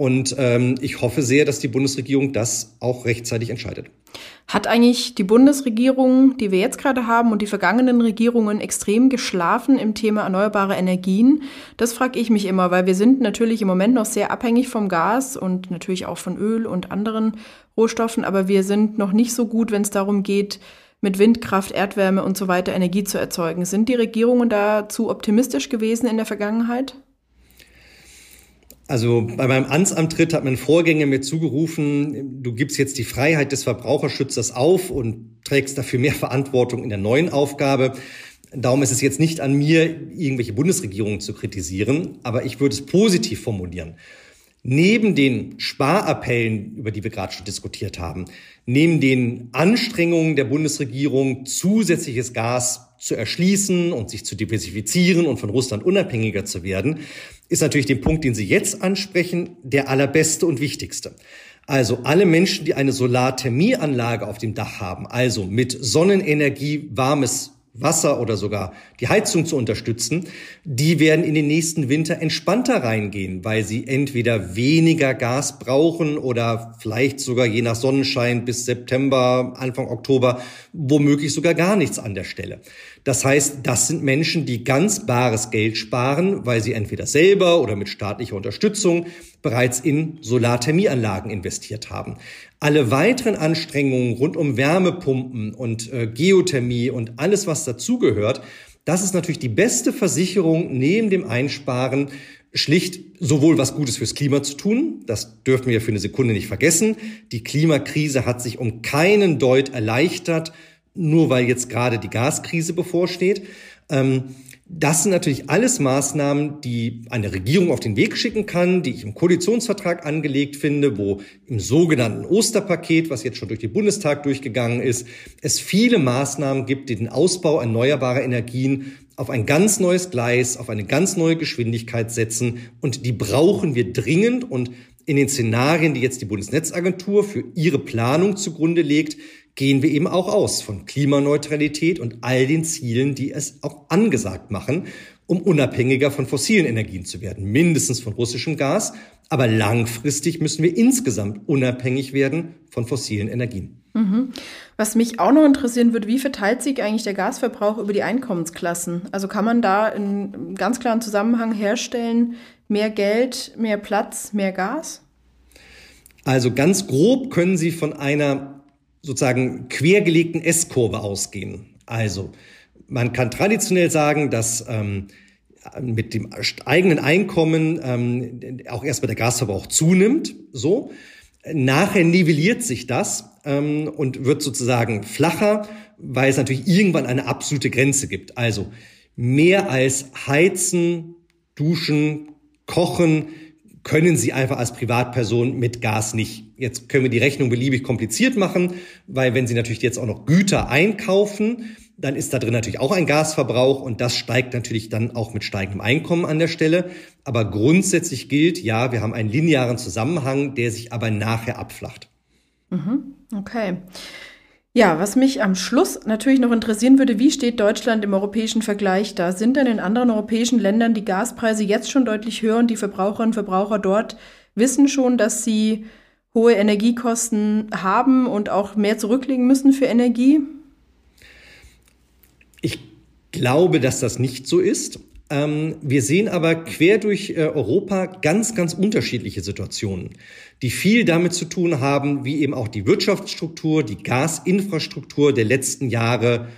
Und ähm, ich hoffe sehr, dass die Bundesregierung das auch rechtzeitig entscheidet. Hat eigentlich die Bundesregierung, die wir jetzt gerade haben, und die vergangenen Regierungen extrem geschlafen im Thema erneuerbare Energien? Das frage ich mich immer, weil wir sind natürlich im Moment noch sehr abhängig vom Gas und natürlich auch von Öl und anderen Rohstoffen, aber wir sind noch nicht so gut, wenn es darum geht, mit Windkraft, Erdwärme und so weiter Energie zu erzeugen. Sind die Regierungen da zu optimistisch gewesen in der Vergangenheit? Also bei meinem Amtsantritt hat mein Vorgänger mir zugerufen, du gibst jetzt die Freiheit des Verbraucherschützers auf und trägst dafür mehr Verantwortung in der neuen Aufgabe. Darum ist es jetzt nicht an mir, irgendwelche Bundesregierungen zu kritisieren, aber ich würde es positiv formulieren. Neben den Sparappellen, über die wir gerade schon diskutiert haben, neben den Anstrengungen der Bundesregierung, zusätzliches Gas zu erschließen und sich zu diversifizieren und von Russland unabhängiger zu werden, ist natürlich den Punkt, den Sie jetzt ansprechen, der allerbeste und wichtigste. Also alle Menschen, die eine Solarthermieanlage auf dem Dach haben, also mit Sonnenenergie warmes Wasser oder sogar die Heizung zu unterstützen, die werden in den nächsten Winter entspannter reingehen, weil sie entweder weniger Gas brauchen oder vielleicht sogar je nach Sonnenschein bis September, Anfang Oktober womöglich sogar gar nichts an der Stelle. Das heißt, das sind Menschen, die ganz bares Geld sparen, weil sie entweder selber oder mit staatlicher Unterstützung bereits in Solarthermieanlagen investiert haben. Alle weiteren Anstrengungen rund um Wärmepumpen und äh, Geothermie und alles, was dazugehört, das ist natürlich die beste Versicherung neben dem Einsparen schlicht sowohl was Gutes fürs Klima zu tun, das dürfen wir für eine Sekunde nicht vergessen. Die Klimakrise hat sich um keinen Deut erleichtert, nur weil jetzt gerade die Gaskrise bevorsteht. Ähm, das sind natürlich alles Maßnahmen, die eine Regierung auf den Weg schicken kann, die ich im Koalitionsvertrag angelegt finde, wo im sogenannten Osterpaket, was jetzt schon durch den Bundestag durchgegangen ist, es viele Maßnahmen gibt, die den Ausbau erneuerbarer Energien auf ein ganz neues Gleis, auf eine ganz neue Geschwindigkeit setzen. Und die brauchen wir dringend. Und in den Szenarien, die jetzt die Bundesnetzagentur für ihre Planung zugrunde legt, gehen wir eben auch aus von Klimaneutralität und all den Zielen, die es auch angesagt machen, um unabhängiger von fossilen Energien zu werden, mindestens von russischem Gas. Aber langfristig müssen wir insgesamt unabhängig werden von fossilen Energien. Mhm. Was mich auch noch interessieren würde, wie verteilt sich eigentlich der Gasverbrauch über die Einkommensklassen? Also kann man da einen ganz klaren Zusammenhang herstellen, mehr Geld, mehr Platz, mehr Gas? Also ganz grob können Sie von einer sozusagen quergelegten S-Kurve ausgehen. Also man kann traditionell sagen, dass ähm, mit dem eigenen Einkommen ähm, auch erstmal der Gasverbrauch zunimmt. So nachher nivelliert sich das ähm, und wird sozusagen flacher, weil es natürlich irgendwann eine absolute Grenze gibt. Also mehr als heizen, duschen, kochen können Sie einfach als Privatperson mit Gas nicht. Jetzt können wir die Rechnung beliebig kompliziert machen, weil wenn Sie natürlich jetzt auch noch Güter einkaufen, dann ist da drin natürlich auch ein Gasverbrauch und das steigt natürlich dann auch mit steigendem Einkommen an der Stelle. Aber grundsätzlich gilt, ja, wir haben einen linearen Zusammenhang, der sich aber nachher abflacht. Mhm. Okay. Ja, was mich am Schluss natürlich noch interessieren würde, wie steht Deutschland im europäischen Vergleich da? Sind denn in anderen europäischen Ländern die Gaspreise jetzt schon deutlich höher und die Verbraucherinnen und Verbraucher dort wissen schon, dass sie hohe Energiekosten haben und auch mehr zurücklegen müssen für Energie? Ich glaube, dass das nicht so ist. Ähm, wir sehen aber quer durch äh, Europa ganz, ganz unterschiedliche Situationen, die viel damit zu tun haben, wie eben auch die Wirtschaftsstruktur, die Gasinfrastruktur der letzten Jahre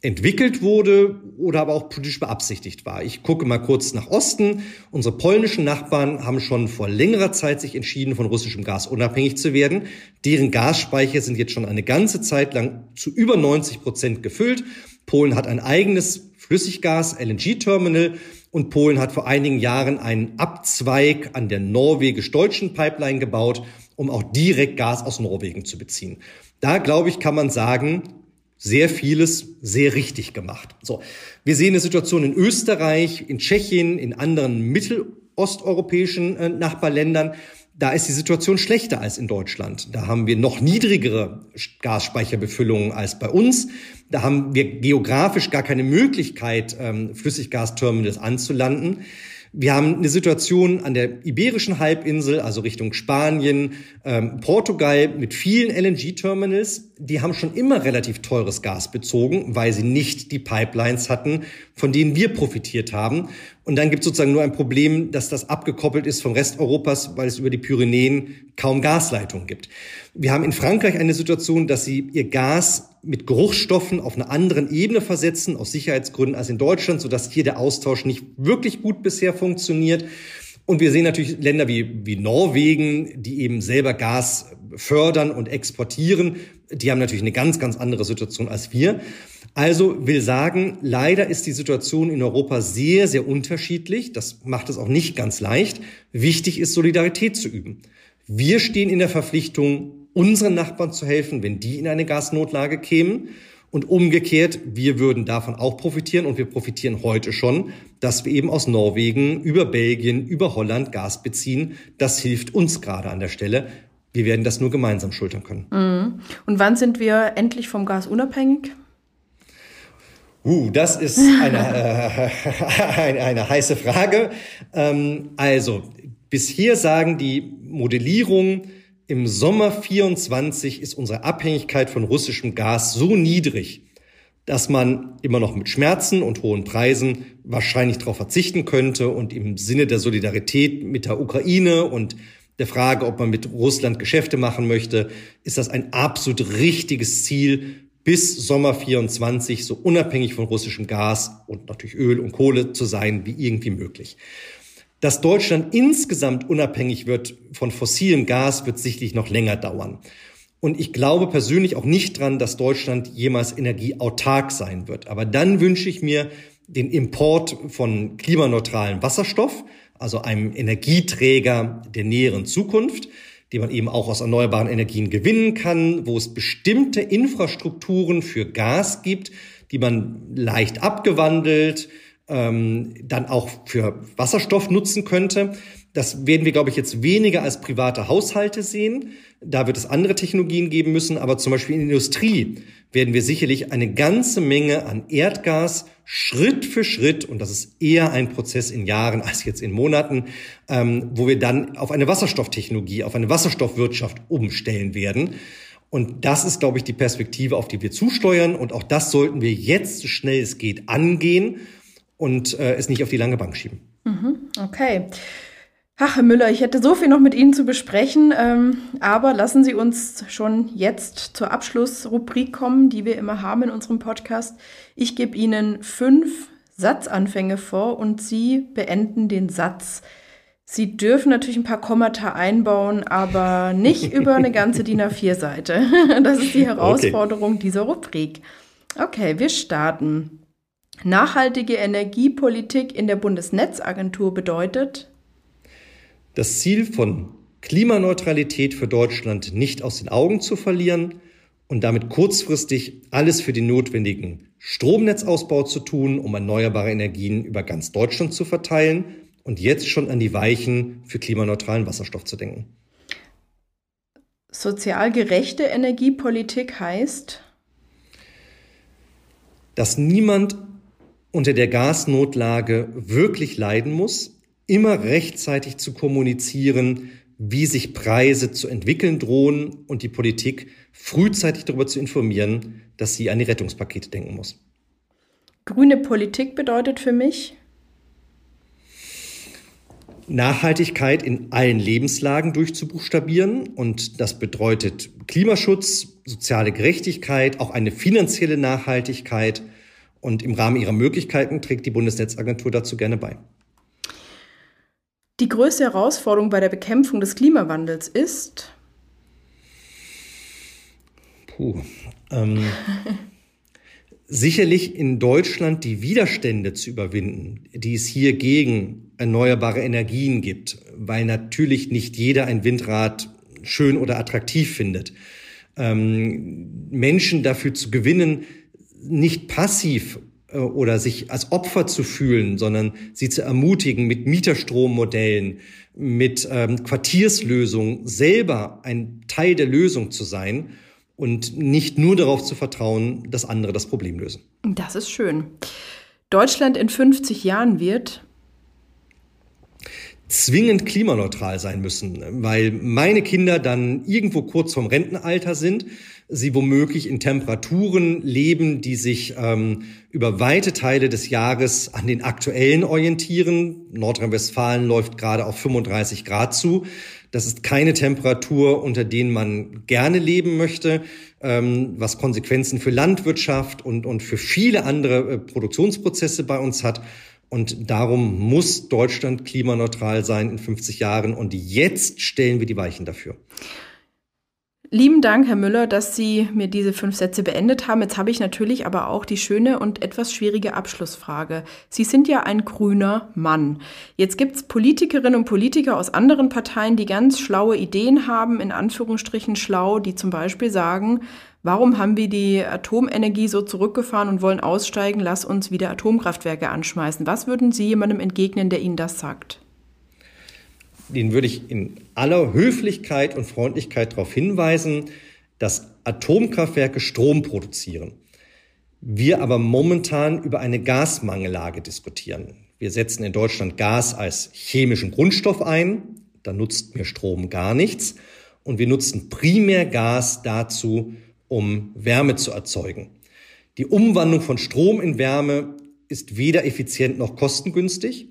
entwickelt wurde oder aber auch politisch beabsichtigt war. Ich gucke mal kurz nach Osten. Unsere polnischen Nachbarn haben schon vor längerer Zeit sich entschieden, von russischem Gas unabhängig zu werden. Deren Gasspeicher sind jetzt schon eine ganze Zeit lang zu über 90 Prozent gefüllt. Polen hat ein eigenes Flüssiggas-LNG-Terminal und Polen hat vor einigen Jahren einen Abzweig an der norwegisch-deutschen Pipeline gebaut, um auch direkt Gas aus Norwegen zu beziehen. Da, glaube ich, kann man sagen, sehr vieles sehr richtig gemacht. So. Wir sehen eine Situation in Österreich, in Tschechien, in anderen mittelosteuropäischen äh, Nachbarländern, da ist die Situation schlechter als in Deutschland. Da haben wir noch niedrigere Gasspeicherbefüllungen als bei uns. Da haben wir geografisch gar keine Möglichkeit, ähm, Flüssiggasterminals anzulanden. Wir haben eine Situation an der Iberischen Halbinsel, also Richtung Spanien, ähm, Portugal mit vielen LNG-Terminals. Die haben schon immer relativ teures Gas bezogen, weil sie nicht die Pipelines hatten, von denen wir profitiert haben. Und dann gibt es sozusagen nur ein Problem, dass das abgekoppelt ist vom Rest Europas, weil es über die Pyrenäen kaum Gasleitungen gibt. Wir haben in Frankreich eine Situation, dass sie ihr Gas mit Geruchsstoffen auf einer anderen Ebene versetzen, aus Sicherheitsgründen als in Deutschland, sodass hier der Austausch nicht wirklich gut bisher funktioniert. Und wir sehen natürlich Länder wie, wie Norwegen, die eben selber Gas fördern und exportieren. Die haben natürlich eine ganz, ganz andere Situation als wir. Also will sagen, leider ist die Situation in Europa sehr, sehr unterschiedlich. Das macht es auch nicht ganz leicht. Wichtig ist, Solidarität zu üben. Wir stehen in der Verpflichtung, unseren Nachbarn zu helfen, wenn die in eine Gasnotlage kämen. Und umgekehrt, wir würden davon auch profitieren und wir profitieren heute schon, dass wir eben aus Norwegen über Belgien, über Holland Gas beziehen. Das hilft uns gerade an der Stelle. Wir werden das nur gemeinsam schultern können. Mhm. Und wann sind wir endlich vom Gas unabhängig? Uh, das ist eine, äh, eine, eine, heiße Frage. Ähm, also, bis hier sagen die Modellierungen, im Sommer 24 ist unsere Abhängigkeit von russischem Gas so niedrig, dass man immer noch mit Schmerzen und hohen Preisen wahrscheinlich darauf verzichten könnte und im Sinne der Solidarität mit der Ukraine und der Frage, ob man mit Russland Geschäfte machen möchte, ist das ein absolut richtiges Ziel, bis Sommer 24 so unabhängig von russischem Gas und natürlich Öl und Kohle zu sein wie irgendwie möglich. Dass Deutschland insgesamt unabhängig wird von fossilem Gas, wird sicherlich noch länger dauern. Und ich glaube persönlich auch nicht dran, dass Deutschland jemals energieautark sein wird. Aber dann wünsche ich mir den Import von klimaneutralen Wasserstoff, also einem Energieträger der näheren Zukunft, den man eben auch aus erneuerbaren Energien gewinnen kann, wo es bestimmte Infrastrukturen für Gas gibt, die man leicht abgewandelt, ähm, dann auch für Wasserstoff nutzen könnte. Das werden wir, glaube ich, jetzt weniger als private Haushalte sehen. Da wird es andere Technologien geben müssen. Aber zum Beispiel in der Industrie werden wir sicherlich eine ganze Menge an Erdgas Schritt für Schritt, und das ist eher ein Prozess in Jahren als jetzt in Monaten, ähm, wo wir dann auf eine Wasserstofftechnologie, auf eine Wasserstoffwirtschaft umstellen werden. Und das ist, glaube ich, die Perspektive, auf die wir zusteuern. Und auch das sollten wir jetzt, so schnell es geht, angehen und äh, es nicht auf die lange Bank schieben. Mhm, okay. Ach, Herr Müller, ich hätte so viel noch mit Ihnen zu besprechen, ähm, aber lassen Sie uns schon jetzt zur Abschlussrubrik kommen, die wir immer haben in unserem Podcast. Ich gebe Ihnen fünf Satzanfänge vor und Sie beenden den Satz. Sie dürfen natürlich ein paar Kommata einbauen, aber nicht über eine ganze DIN A4-Seite. Das ist die Herausforderung okay. dieser Rubrik. Okay, wir starten. Nachhaltige Energiepolitik in der Bundesnetzagentur bedeutet? Das Ziel von Klimaneutralität für Deutschland nicht aus den Augen zu verlieren und damit kurzfristig alles für den notwendigen Stromnetzausbau zu tun, um erneuerbare Energien über ganz Deutschland zu verteilen und jetzt schon an die Weichen für klimaneutralen Wasserstoff zu denken. Sozial gerechte Energiepolitik heißt? dass niemand unter der Gasnotlage wirklich leiden muss, immer rechtzeitig zu kommunizieren, wie sich Preise zu entwickeln drohen und die Politik frühzeitig darüber zu informieren, dass sie an die Rettungspakete denken muss. Grüne Politik bedeutet für mich, Nachhaltigkeit in allen Lebenslagen durchzubuchstabieren. Und das bedeutet Klimaschutz, soziale Gerechtigkeit, auch eine finanzielle Nachhaltigkeit. Und im Rahmen ihrer Möglichkeiten trägt die Bundesnetzagentur dazu gerne bei. Die größte Herausforderung bei der Bekämpfung des Klimawandels ist? Puh. Ähm, sicherlich in Deutschland die Widerstände zu überwinden, die es hier gegen erneuerbare Energien gibt, weil natürlich nicht jeder ein Windrad schön oder attraktiv findet. Ähm, Menschen dafür zu gewinnen, nicht passiv äh, oder sich als Opfer zu fühlen, sondern sie zu ermutigen, mit Mieterstrommodellen, mit ähm, Quartierslösungen selber ein Teil der Lösung zu sein und nicht nur darauf zu vertrauen, dass andere das Problem lösen. Das ist schön. Deutschland in 50 Jahren wird zwingend klimaneutral sein müssen, weil meine Kinder dann irgendwo kurz vorm Rentenalter sind, sie womöglich in Temperaturen leben, die sich ähm, über weite Teile des Jahres an den aktuellen orientieren. Nordrhein-Westfalen läuft gerade auf 35 Grad zu. Das ist keine Temperatur, unter denen man gerne leben möchte, ähm, was Konsequenzen für Landwirtschaft und, und für viele andere äh, Produktionsprozesse bei uns hat. Und darum muss Deutschland klimaneutral sein in 50 Jahren. Und jetzt stellen wir die Weichen dafür. Lieben Dank, Herr Müller, dass Sie mir diese fünf Sätze beendet haben. Jetzt habe ich natürlich aber auch die schöne und etwas schwierige Abschlussfrage. Sie sind ja ein grüner Mann. Jetzt gibt es Politikerinnen und Politiker aus anderen Parteien, die ganz schlaue Ideen haben, in Anführungsstrichen schlau, die zum Beispiel sagen, warum haben wir die Atomenergie so zurückgefahren und wollen aussteigen, lass uns wieder Atomkraftwerke anschmeißen. Was würden Sie jemandem entgegnen, der Ihnen das sagt? Den würde ich in aller Höflichkeit und Freundlichkeit darauf hinweisen, dass Atomkraftwerke Strom produzieren. Wir aber momentan über eine Gasmangellage diskutieren. Wir setzen in Deutschland Gas als chemischen Grundstoff ein. Da nutzt mir Strom gar nichts. Und wir nutzen primär Gas dazu, um Wärme zu erzeugen. Die Umwandlung von Strom in Wärme ist weder effizient noch kostengünstig.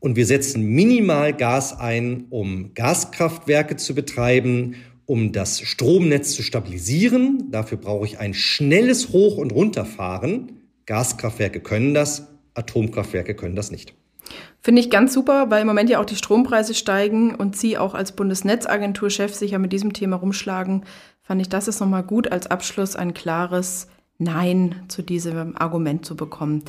Und wir setzen minimal Gas ein, um Gaskraftwerke zu betreiben, um das Stromnetz zu stabilisieren. Dafür brauche ich ein schnelles Hoch- und Runterfahren. Gaskraftwerke können das, Atomkraftwerke können das nicht. Finde ich ganz super, weil im Moment ja auch die Strompreise steigen und Sie auch als Bundesnetzagenturchef sich ja mit diesem Thema rumschlagen. Fand ich, das ist nochmal gut als Abschluss ein klares Nein zu diesem Argument zu bekommen.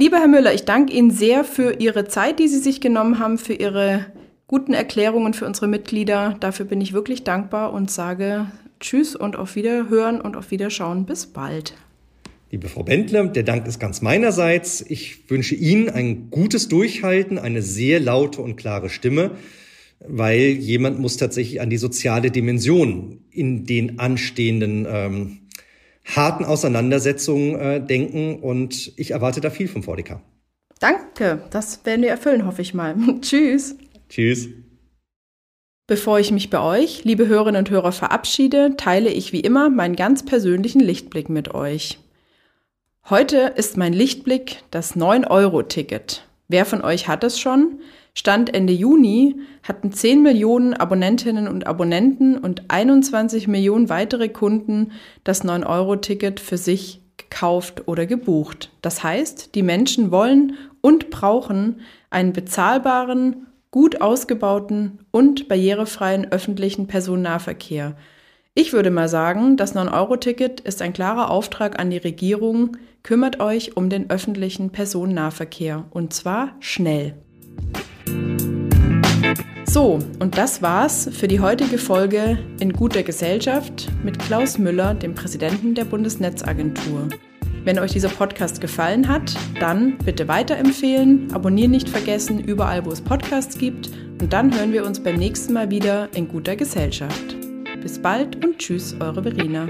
Lieber Herr Müller, ich danke Ihnen sehr für Ihre Zeit, die Sie sich genommen haben, für Ihre guten Erklärungen für unsere Mitglieder. Dafür bin ich wirklich dankbar und sage Tschüss und auf Wiederhören und auf Wiederschauen. Bis bald. Liebe Frau Bendler, der Dank ist ganz meinerseits. Ich wünsche Ihnen ein gutes Durchhalten, eine sehr laute und klare Stimme, weil jemand muss tatsächlich an die soziale Dimension in den anstehenden ähm, harten Auseinandersetzungen äh, denken und ich erwarte da viel vom VDK. Danke, das werden wir erfüllen, hoffe ich mal. Tschüss. Tschüss. Bevor ich mich bei euch, liebe Hörerinnen und Hörer, verabschiede, teile ich wie immer meinen ganz persönlichen Lichtblick mit euch. Heute ist mein Lichtblick das 9-Euro-Ticket. Wer von euch hat es schon? Stand Ende Juni hatten 10 Millionen Abonnentinnen und Abonnenten und 21 Millionen weitere Kunden das 9-Euro-Ticket für sich gekauft oder gebucht. Das heißt, die Menschen wollen und brauchen einen bezahlbaren, gut ausgebauten und barrierefreien öffentlichen Personennahverkehr. Ich würde mal sagen, das 9-Euro-Ticket ist ein klarer Auftrag an die Regierung, kümmert euch um den öffentlichen Personennahverkehr und zwar schnell. So, und das war's für die heutige Folge in guter Gesellschaft mit Klaus Müller, dem Präsidenten der Bundesnetzagentur. Wenn euch dieser Podcast gefallen hat, dann bitte weiterempfehlen, abonnieren nicht vergessen, überall wo es Podcasts gibt und dann hören wir uns beim nächsten Mal wieder in guter Gesellschaft. Bis bald und tschüss, eure Verena.